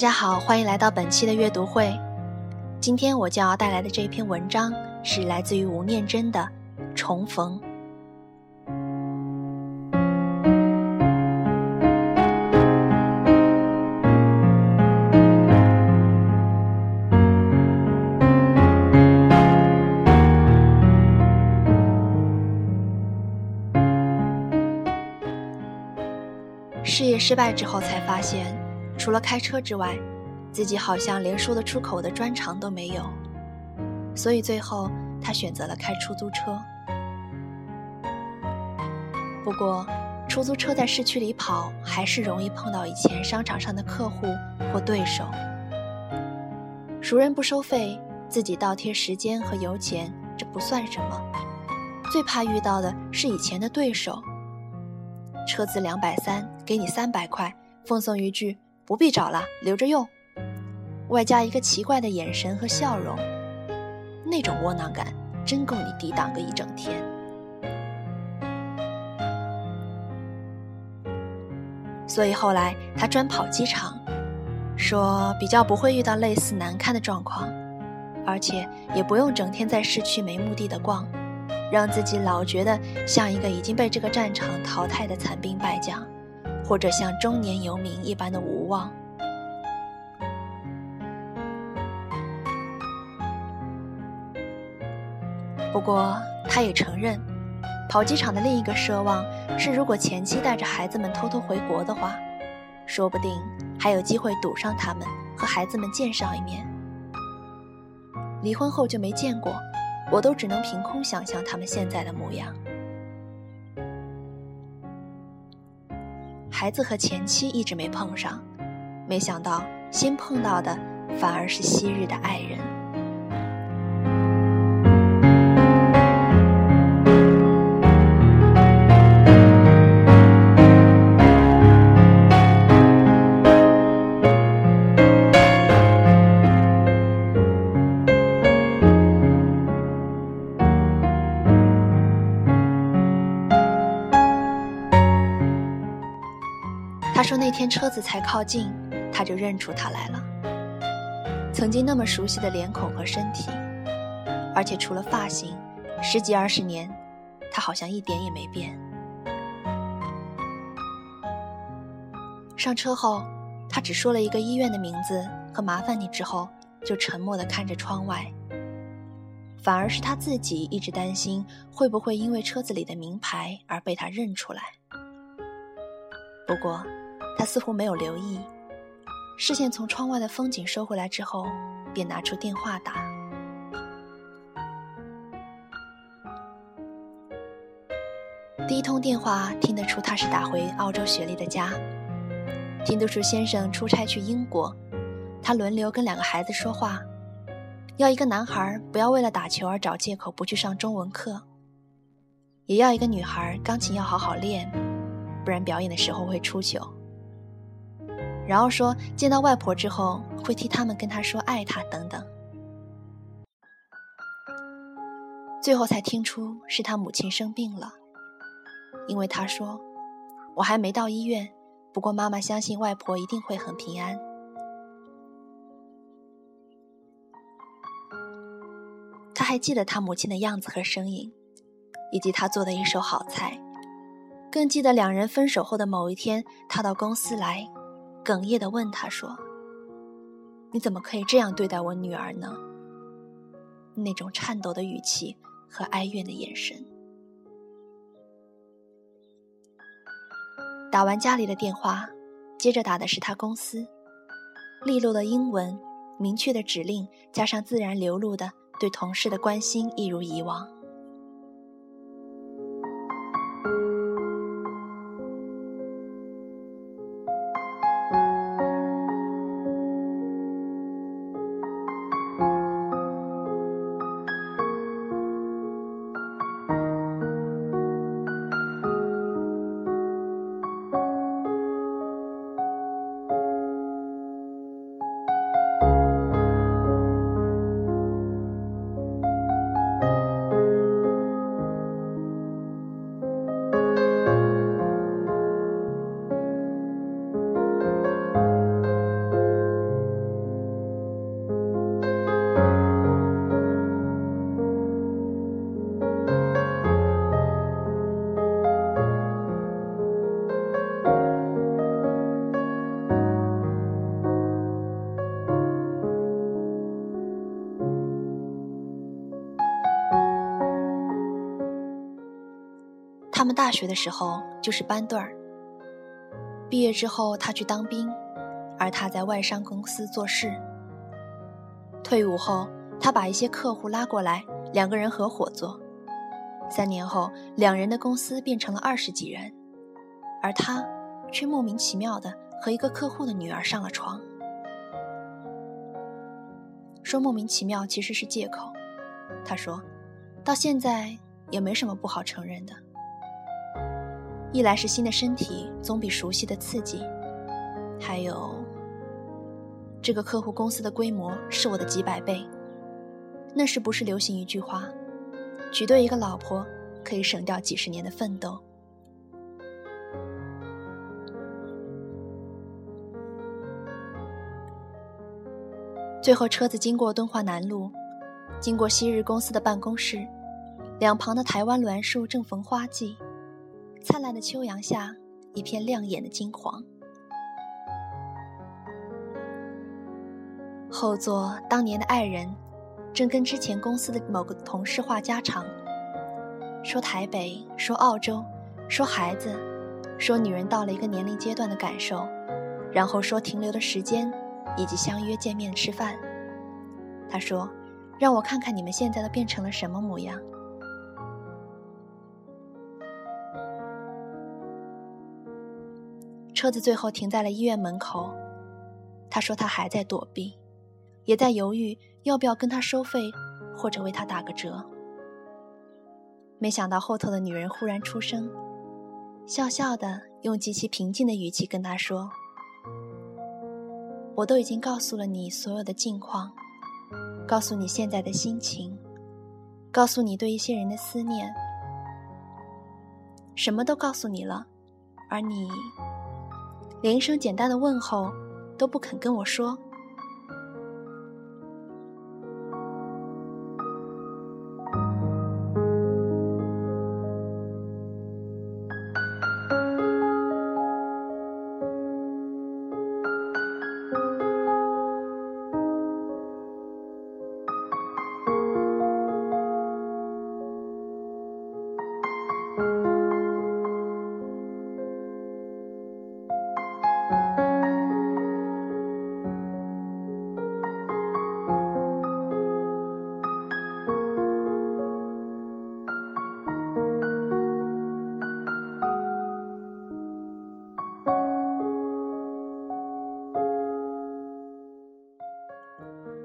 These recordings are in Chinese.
大家好，欢迎来到本期的阅读会。今天我将要带来的这篇文章是来自于吴念真的《重逢》。事业失败之后，才发现。除了开车之外，自己好像连说得出口的专长都没有，所以最后他选择了开出租车。不过，出租车在市区里跑，还是容易碰到以前商场上的客户或对手。熟人不收费，自己倒贴时间和油钱，这不算什么。最怕遇到的是以前的对手。车子两百三，给你三百块，奉送一句。不必找了，留着用。外加一个奇怪的眼神和笑容，那种窝囊感真够你抵挡个一整天。所以后来他专跑机场，说比较不会遇到类似难堪的状况，而且也不用整天在市区没目的的逛，让自己老觉得像一个已经被这个战场淘汰的残兵败将。或者像中年游民一般的无望。不过，他也承认，跑机场的另一个奢望是，如果前妻带着孩子们偷偷回国的话，说不定还有机会堵上他们，和孩子们见上一面。离婚后就没见过，我都只能凭空想象他们现在的模样。孩子和前妻一直没碰上，没想到先碰到的反而是昔日的爱人。说：“那天车子才靠近，他就认出他来了。曾经那么熟悉的脸孔和身体，而且除了发型，十几二十年，他好像一点也没变。”上车后，他只说了一个医院的名字和“麻烦你”，之后就沉默地看着窗外。反而是他自己一直担心，会不会因为车子里的名牌而被他认出来。不过。他似乎没有留意，视线从窗外的风景收回来之后，便拿出电话打。第一通电话听得出他是打回澳洲雪莉的家，听得出先生出差去英国，他轮流跟两个孩子说话，要一个男孩不要为了打球而找借口不去上中文课，也要一个女孩钢琴要好好练，不然表演的时候会出糗。然后说见到外婆之后会替他们跟她说爱她等等，最后才听出是他母亲生病了，因为他说我还没到医院，不过妈妈相信外婆一定会很平安。他还记得他母亲的样子和声音，以及他做的一手好菜，更记得两人分手后的某一天，他到公司来。哽咽地问他说：“你怎么可以这样对待我女儿呢？”那种颤抖的语气和哀怨的眼神。打完家里的电话，接着打的是他公司，利落的英文，明确的指令，加上自然流露的对同事的关心，一如以往。他们大学的时候就是班对儿。毕业之后，他去当兵，而他在外商公司做事。退伍后，他把一些客户拉过来，两个人合伙做。三年后，两人的公司变成了二十几人，而他却莫名其妙的和一个客户的女儿上了床。说莫名其妙其实是借口。他说，到现在也没什么不好承认的。一来是新的身体总比熟悉的刺激，还有这个客户公司的规模是我的几百倍。那时不是流行一句话，娶对一个老婆可以省掉几十年的奋斗。最后车子经过敦化南路，经过昔日公司的办公室，两旁的台湾栾树正逢花季。灿烂的秋阳下，一片亮眼的金黄。后座当年的爱人，正跟之前公司的某个同事话家常，说台北，说澳洲，说孩子，说女人到了一个年龄阶段的感受，然后说停留的时间，以及相约见面吃饭。他说：“让我看看你们现在都变成了什么模样。”车子最后停在了医院门口，他说他还在躲避，也在犹豫要不要跟他收费，或者为他打个折。没想到后头的女人忽然出声，笑笑的用极其平静的语气跟他说：“我都已经告诉了你所有的近况，告诉你现在的心情，告诉你对一些人的思念，什么都告诉你了，而你。”连一声简单的问候都不肯跟我说。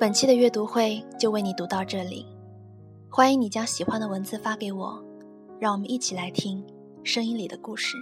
本期的阅读会就为你读到这里，欢迎你将喜欢的文字发给我，让我们一起来听声音里的故事。